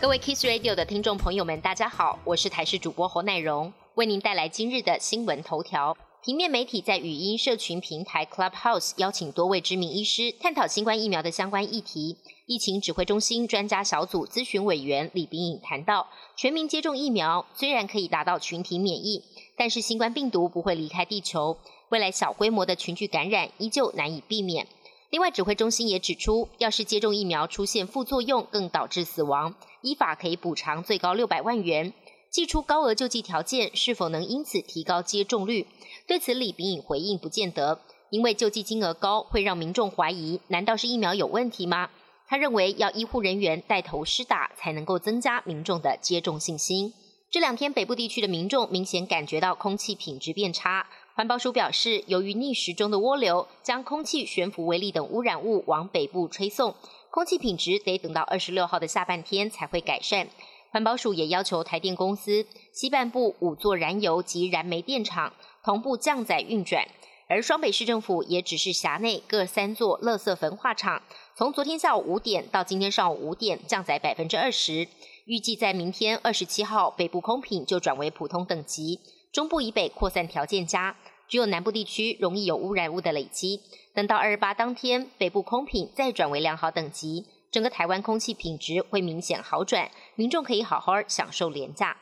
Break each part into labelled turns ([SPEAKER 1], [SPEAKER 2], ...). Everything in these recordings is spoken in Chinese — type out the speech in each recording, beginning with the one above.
[SPEAKER 1] 各位 Kiss Radio 的听众朋友们，大家好，我是台视主播侯乃荣，为您带来今日的新闻头条。平面媒体在语音社群平台 Clubhouse 邀请多位知名医师探讨新冠疫苗的相关议题。疫情指挥中心专家小组咨询委员李炳颖谈到，全民接种疫苗虽然可以达到群体免疫，但是新冠病毒不会离开地球，未来小规模的群聚感染依旧难以避免。另外，指挥中心也指出，要是接种疫苗出现副作用，更导致死亡，依法可以补偿最高六百万元。寄出高额救济条件，是否能因此提高接种率？对此，李炳颖回应不见得，因为救济金额高会让民众怀疑，难道是疫苗有问题吗？他认为要医护人员带头施打，才能够增加民众的接种信心。这两天北部地区的民众明显感觉到空气品质变差，环保署表示，由于逆时钟的涡流将空气悬浮微粒等污染物往北部吹送，空气品质得等到二十六号的下半天才会改善。环保署也要求台电公司西半部五座燃油及燃煤电厂同步降载运转，而双北市政府也只是辖内各三座垃圾焚化厂，从昨天下午五点到今天上午五点降载百分之二十，预计在明天二十七号北部空品就转为普通等级，中部以北扩散条件佳，只有南部地区容易有污染物的累积，等到二十八当天北部空品再转为良好等级。整个台湾空气品质会明显好转，民众可以好好享受廉价。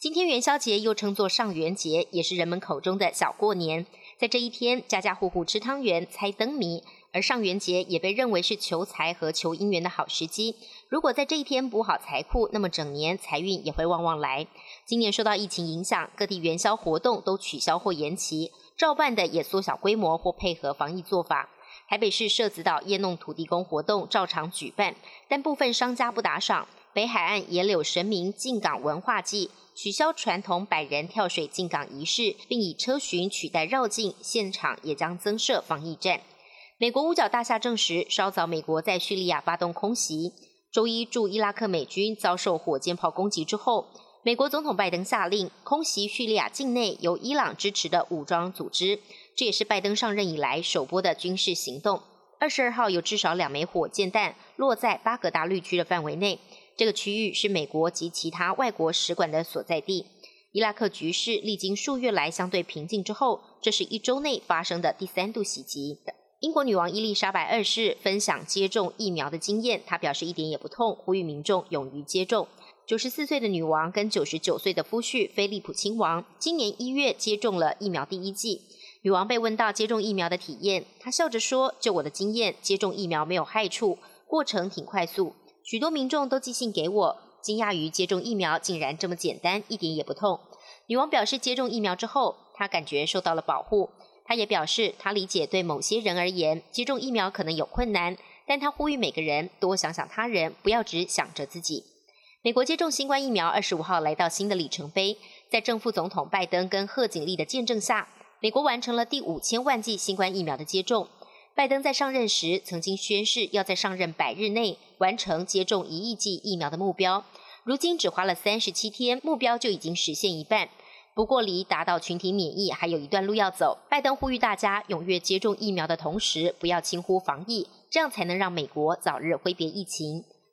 [SPEAKER 1] 今天元宵节又称作上元节，也是人们口中的小过年。在这一天，家家户户吃汤圆、猜灯谜，而上元节也被认为是求财和求姻缘的好时机。如果在这一天补好财库，那么整年财运也会旺旺来。今年受到疫情影响，各地元宵活动都取消或延期，照办的也缩小规模或配合防疫做法。台北市社子岛夜弄土地公活动照常举办，但部分商家不打赏。北海岸野柳神明进港文化祭取消传统百人跳水进港仪式，并以车巡取代绕境，现场也将增设防疫站。美国五角大厦证实，稍早美国在叙利亚发动空袭。周一驻伊拉克美军遭受火箭炮攻击之后，美国总统拜登下令空袭叙利亚境内由伊朗支持的武装组织。这也是拜登上任以来首波的军事行动。二十二号有至少两枚火箭弹落在巴格达绿区的范围内，这个区域是美国及其他外国使馆的所在地。伊拉克局势历经数月来相对平静之后，这是一周内发生的第三度袭击。英国女王伊丽莎白二世分享接种疫苗的经验，她表示一点也不痛，呼吁民众勇于接种。九十四岁的女王跟九十九岁的夫婿菲利普亲王，今年一月接种了疫苗第一剂。女王被问到接种疫苗的体验，她笑着说：“就我的经验，接种疫苗没有害处，过程挺快速。许多民众都寄信给我，惊讶于接种疫苗竟然这么简单，一点也不痛。”女王表示，接种疫苗之后，她感觉受到了保护。她也表示，她理解对某些人而言，接种疫苗可能有困难，但她呼吁每个人多想想他人，不要只想着自己。美国接种新冠疫苗二十五号来到新的里程碑，在正副总统拜登跟贺锦丽的见证下。美国完成了第五千万剂新冠疫苗的接种。拜登在上任时曾经宣誓要在上任百日内完成接种一亿剂疫苗的目标，如今只花了三十七天，目标就已经实现一半。不过，离达到群体免疫还有一段路要走。拜登呼吁大家踊跃接种疫苗的同时，不要轻忽防疫，这样才能让美国早日挥别疫情。